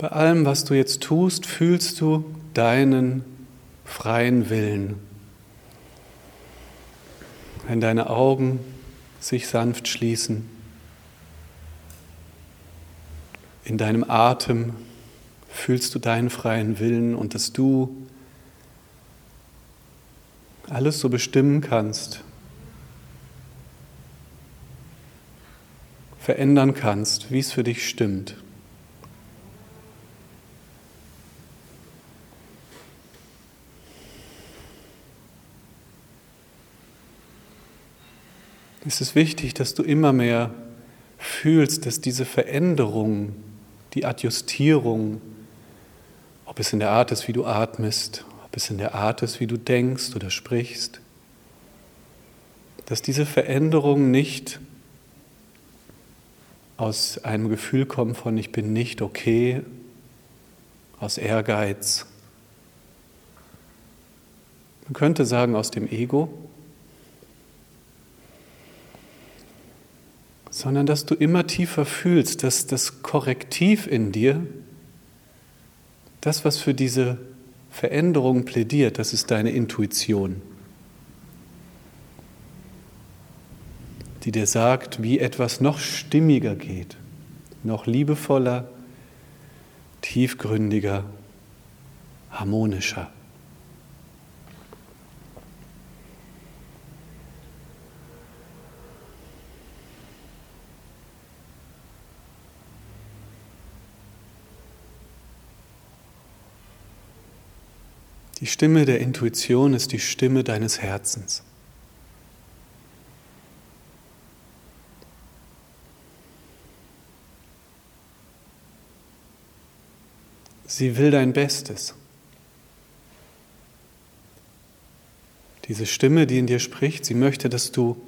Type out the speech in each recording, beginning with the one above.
Bei allem, was du jetzt tust, fühlst du deinen freien Willen. Wenn deine Augen sich sanft schließen, in deinem Atem fühlst du deinen freien Willen und dass du alles so bestimmen kannst, verändern kannst, wie es für dich stimmt. Es ist wichtig, dass du immer mehr fühlst, dass diese Veränderung, die Adjustierung, ob es in der Art ist, wie du atmest, ob es in der Art ist, wie du denkst oder sprichst, dass diese Veränderung nicht aus einem Gefühl kommt von ich bin nicht okay, aus Ehrgeiz. Man könnte sagen aus dem Ego, sondern dass du immer tiefer fühlst, dass das Korrektiv in dir, das, was für diese Veränderung plädiert, das ist deine Intuition, die dir sagt, wie etwas noch stimmiger geht, noch liebevoller, tiefgründiger, harmonischer. Die Stimme der Intuition ist die Stimme deines Herzens. Sie will dein Bestes. Diese Stimme, die in dir spricht, sie möchte, dass du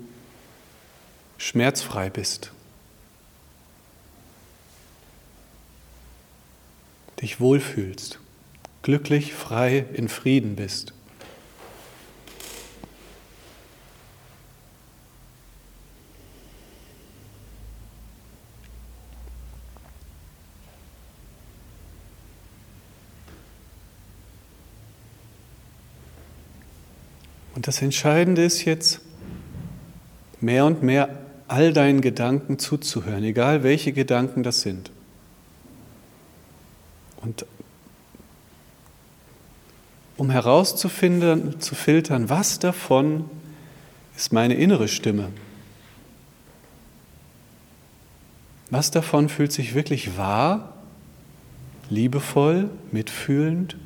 schmerzfrei bist, dich wohlfühlst glücklich, frei, in Frieden bist. Und das Entscheidende ist jetzt, mehr und mehr all deinen Gedanken zuzuhören, egal welche Gedanken das sind. Und um herauszufinden, zu filtern, was davon ist meine innere Stimme. Was davon fühlt sich wirklich wahr, liebevoll, mitfühlend,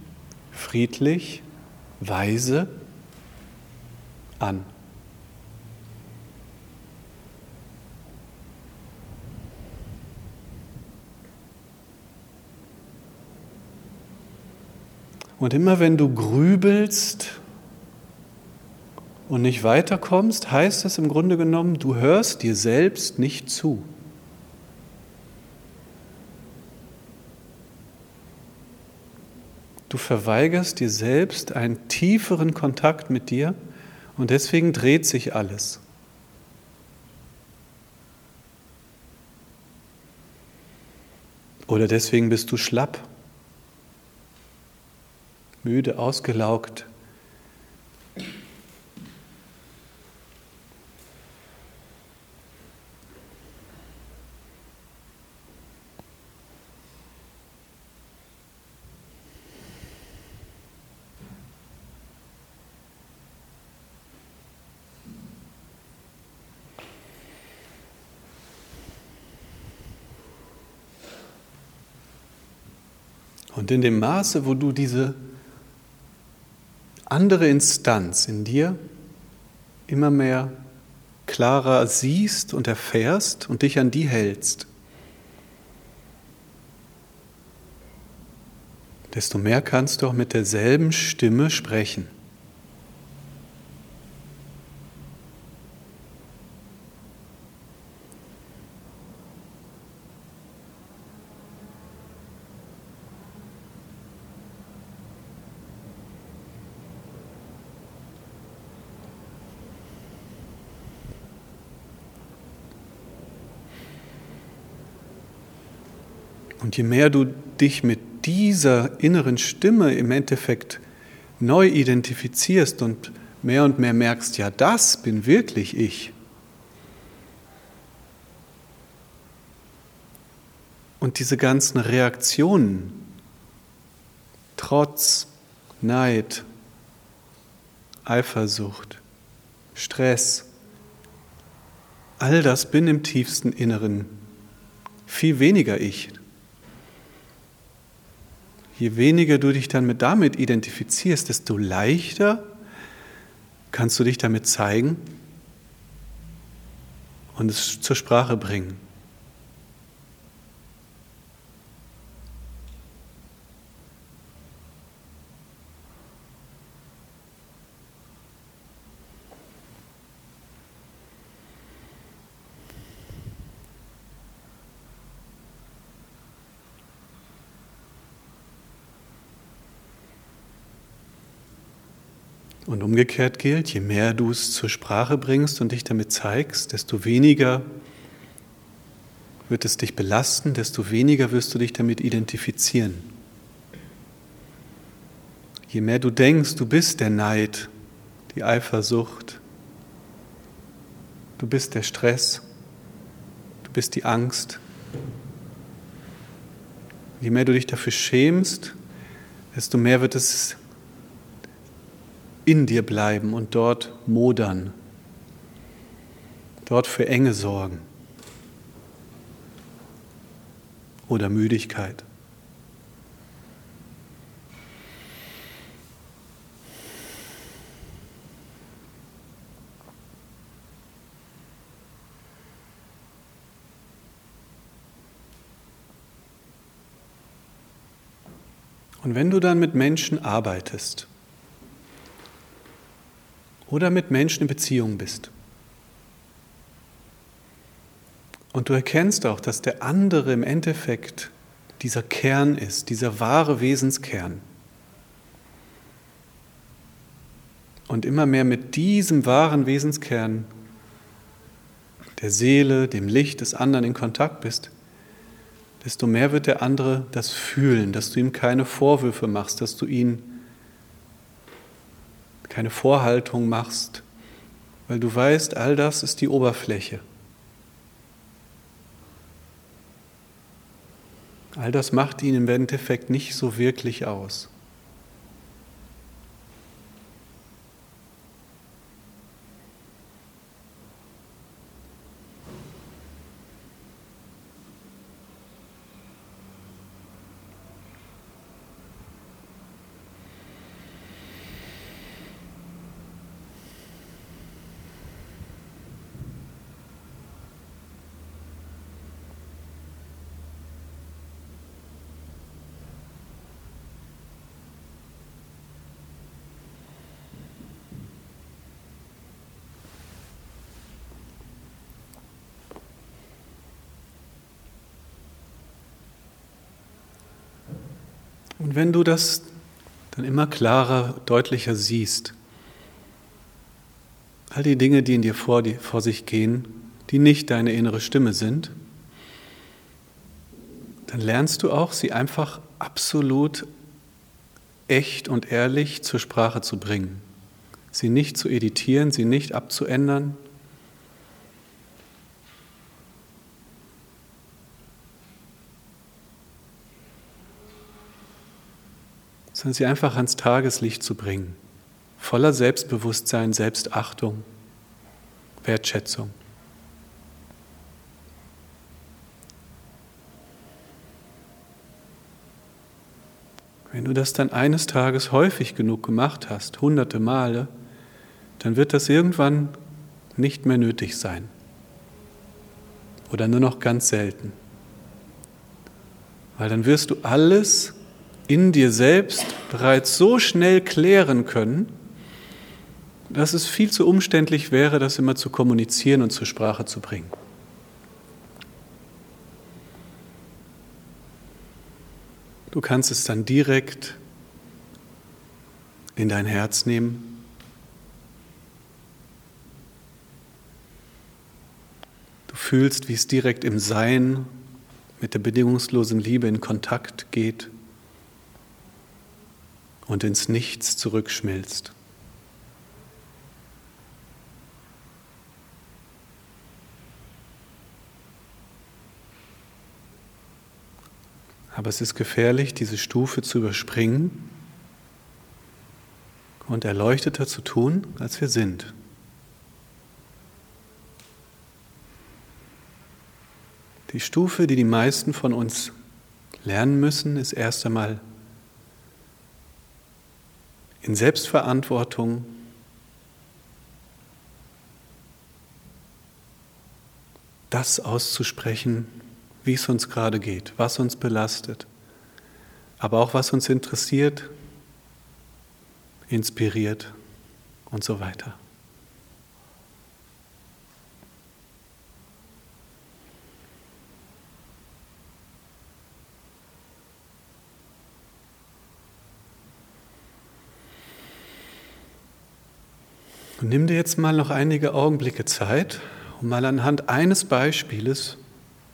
friedlich, weise an? Und immer wenn du grübelst und nicht weiterkommst, heißt das im Grunde genommen, du hörst dir selbst nicht zu. Du verweigerst dir selbst einen tieferen Kontakt mit dir und deswegen dreht sich alles. Oder deswegen bist du schlapp müde, ausgelaugt. Und in dem Maße, wo du diese andere Instanz in dir immer mehr klarer siehst und erfährst und dich an die hältst, desto mehr kannst du auch mit derselben Stimme sprechen. Und je mehr du dich mit dieser inneren Stimme im Endeffekt neu identifizierst und mehr und mehr merkst, ja, das bin wirklich ich. Und diese ganzen Reaktionen, Trotz, Neid, Eifersucht, Stress, all das bin im tiefsten Inneren viel weniger ich. Je weniger du dich dann mit damit identifizierst, desto leichter kannst du dich damit zeigen und es zur Sprache bringen. Und umgekehrt gilt, je mehr du es zur Sprache bringst und dich damit zeigst, desto weniger wird es dich belasten, desto weniger wirst du dich damit identifizieren. Je mehr du denkst, du bist der Neid, die Eifersucht, du bist der Stress, du bist die Angst, je mehr du dich dafür schämst, desto mehr wird es in dir bleiben und dort modern, dort für Enge sorgen oder Müdigkeit. Und wenn du dann mit Menschen arbeitest, oder mit Menschen in Beziehung bist. Und du erkennst auch, dass der andere im Endeffekt dieser Kern ist, dieser wahre Wesenskern. Und immer mehr mit diesem wahren Wesenskern der Seele, dem Licht des anderen in Kontakt bist, desto mehr wird der andere das fühlen, dass du ihm keine Vorwürfe machst, dass du ihn keine Vorhaltung machst, weil du weißt, all das ist die Oberfläche. All das macht ihn im Endeffekt nicht so wirklich aus. Und wenn du das dann immer klarer, deutlicher siehst, all die Dinge, die in dir vor, die vor sich gehen, die nicht deine innere Stimme sind, dann lernst du auch, sie einfach absolut echt und ehrlich zur Sprache zu bringen. Sie nicht zu editieren, sie nicht abzuändern, sondern sie einfach ans Tageslicht zu bringen, voller Selbstbewusstsein, Selbstachtung, Wertschätzung. Wenn du das dann eines Tages häufig genug gemacht hast, hunderte Male, dann wird das irgendwann nicht mehr nötig sein. Oder nur noch ganz selten. Weil dann wirst du alles in dir selbst bereits so schnell klären können, dass es viel zu umständlich wäre, das immer zu kommunizieren und zur Sprache zu bringen. Du kannst es dann direkt in dein Herz nehmen. Du fühlst, wie es direkt im Sein mit der bedingungslosen Liebe in Kontakt geht und ins Nichts zurückschmilzt. Aber es ist gefährlich, diese Stufe zu überspringen und erleuchteter zu tun, als wir sind. Die Stufe, die die meisten von uns lernen müssen, ist erst einmal in Selbstverantwortung das auszusprechen, wie es uns gerade geht, was uns belastet, aber auch was uns interessiert, inspiriert und so weiter. Und nimm dir jetzt mal noch einige Augenblicke Zeit, um mal anhand eines Beispieles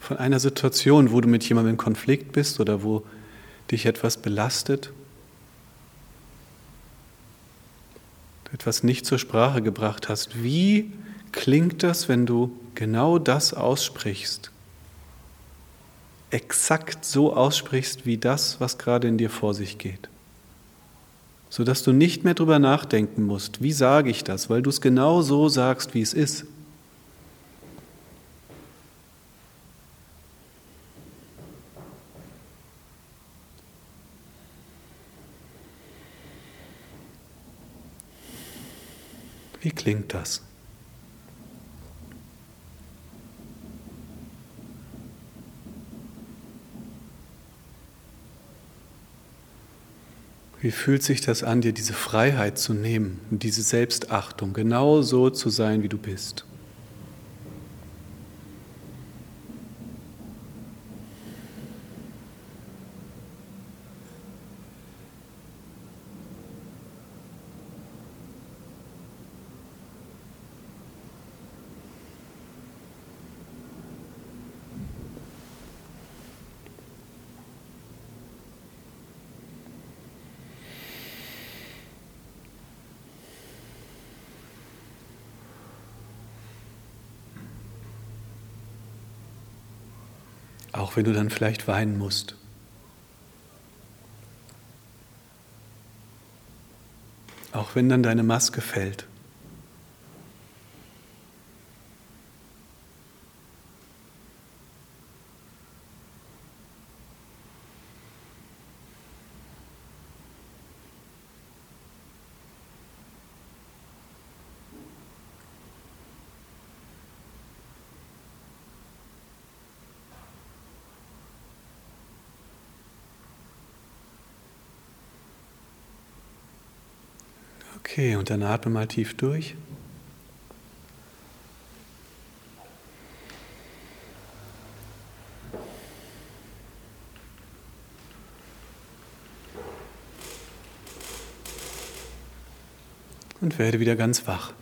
von einer Situation, wo du mit jemandem in Konflikt bist oder wo dich etwas belastet, etwas nicht zur Sprache gebracht hast. Wie klingt das, wenn du genau das aussprichst? Exakt so aussprichst wie das, was gerade in dir vor sich geht. Sodass du nicht mehr drüber nachdenken musst, wie sage ich das, weil du es genau so sagst, wie es ist. Wie klingt das? Wie fühlt sich das an, dir diese Freiheit zu nehmen und diese Selbstachtung, genau so zu sein, wie du bist? Auch wenn du dann vielleicht weinen musst. Auch wenn dann deine Maske fällt. Okay, und dann atme mal tief durch. Und werde wieder ganz wach.